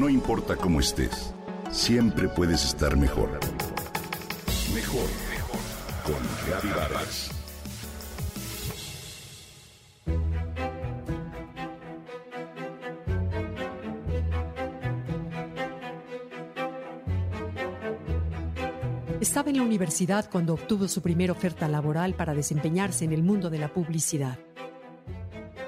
No importa cómo estés, siempre puedes estar mejor. Mejor, mejor. Con Vargas. Estaba en la universidad cuando obtuvo su primera oferta laboral para desempeñarse en el mundo de la publicidad.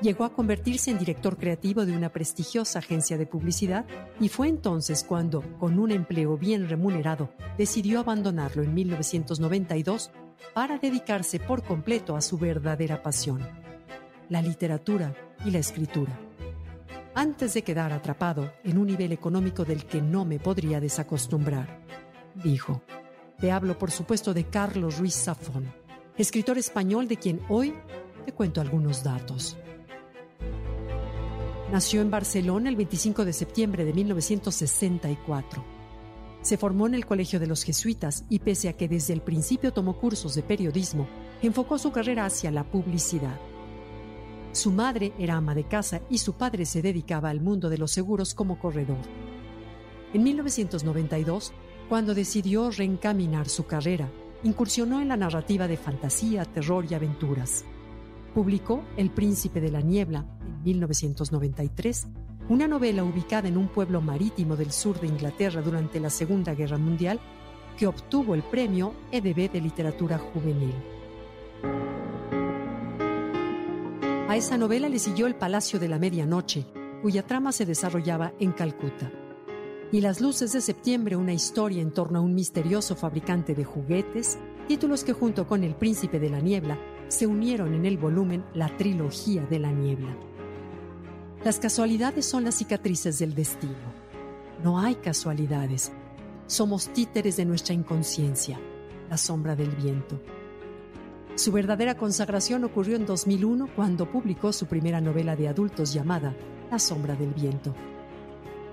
Llegó a convertirse en director creativo de una prestigiosa agencia de publicidad y fue entonces cuando, con un empleo bien remunerado, decidió abandonarlo en 1992 para dedicarse por completo a su verdadera pasión, la literatura y la escritura. Antes de quedar atrapado en un nivel económico del que no me podría desacostumbrar, dijo, te hablo por supuesto de Carlos Ruiz Zafón, escritor español de quien hoy te cuento algunos datos. Nació en Barcelona el 25 de septiembre de 1964. Se formó en el Colegio de los Jesuitas y pese a que desde el principio tomó cursos de periodismo, enfocó su carrera hacia la publicidad. Su madre era ama de casa y su padre se dedicaba al mundo de los seguros como corredor. En 1992, cuando decidió reencaminar su carrera, incursionó en la narrativa de fantasía, terror y aventuras. Publicó El Príncipe de la Niebla, 1993, una novela ubicada en un pueblo marítimo del sur de Inglaterra durante la Segunda Guerra Mundial que obtuvo el premio EDB de Literatura Juvenil. A esa novela le siguió El Palacio de la Medianoche, cuya trama se desarrollaba en Calcuta. Y Las Luces de Septiembre, una historia en torno a un misterioso fabricante de juguetes, títulos que junto con El Príncipe de la Niebla se unieron en el volumen La Trilogía de la Niebla. Las casualidades son las cicatrices del destino. No hay casualidades. Somos títeres de nuestra inconsciencia, la sombra del viento. Su verdadera consagración ocurrió en 2001 cuando publicó su primera novela de adultos llamada La sombra del viento.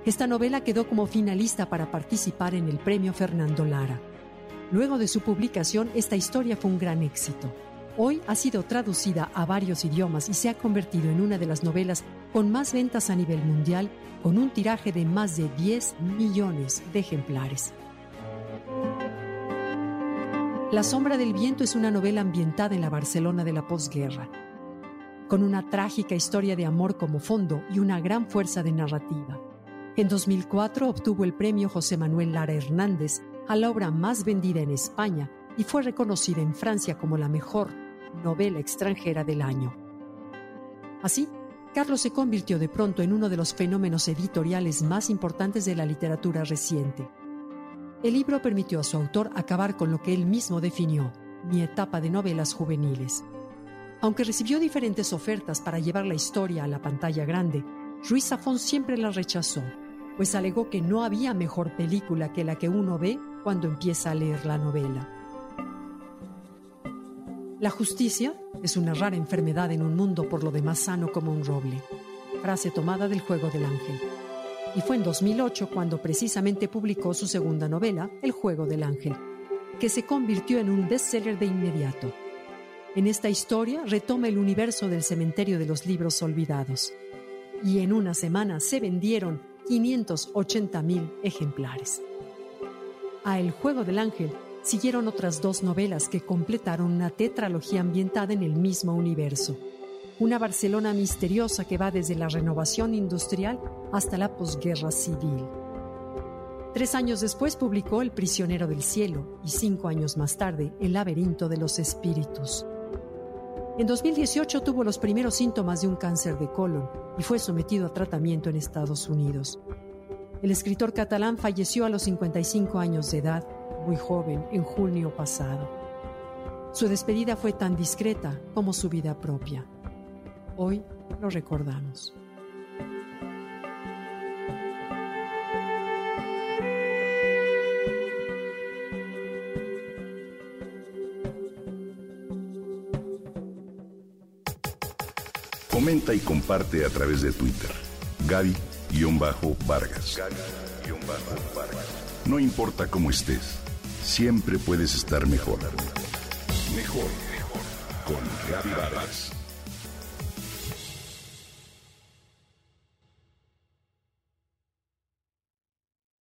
Esta novela quedó como finalista para participar en el premio Fernando Lara. Luego de su publicación, esta historia fue un gran éxito. Hoy ha sido traducida a varios idiomas y se ha convertido en una de las novelas con más ventas a nivel mundial, con un tiraje de más de 10 millones de ejemplares. La sombra del viento es una novela ambientada en la Barcelona de la posguerra, con una trágica historia de amor como fondo y una gran fuerza de narrativa. En 2004 obtuvo el premio José Manuel Lara Hernández a la obra más vendida en España y fue reconocida en Francia como la mejor novela extranjera del año. Así, Carlos se convirtió de pronto en uno de los fenómenos editoriales más importantes de la literatura reciente. El libro permitió a su autor acabar con lo que él mismo definió, mi etapa de novelas juveniles. Aunque recibió diferentes ofertas para llevar la historia a la pantalla grande, Ruiz Zafón siempre la rechazó, pues alegó que no había mejor película que la que uno ve cuando empieza a leer la novela. La justicia es una rara enfermedad en un mundo por lo demás sano como un roble. Frase tomada del Juego del Ángel. Y fue en 2008 cuando precisamente publicó su segunda novela, El Juego del Ángel, que se convirtió en un bestseller de inmediato. En esta historia retoma el universo del cementerio de los libros olvidados. Y en una semana se vendieron 580 mil ejemplares. A El Juego del Ángel siguieron otras dos novelas que completaron una tetralogía ambientada en el mismo universo. Una Barcelona misteriosa que va desde la renovación industrial hasta la posguerra civil. Tres años después publicó El prisionero del cielo y cinco años más tarde El laberinto de los espíritus. En 2018 tuvo los primeros síntomas de un cáncer de colon y fue sometido a tratamiento en Estados Unidos. El escritor catalán falleció a los 55 años de edad muy joven en junio pasado. Su despedida fue tan discreta como su vida propia. Hoy lo recordamos. Comenta y comparte a través de Twitter. Gaby-Vargas. Gaby-Vargas. No importa cómo estés siempre puedes estar mejor. Mejor, mejor. Con Vargas.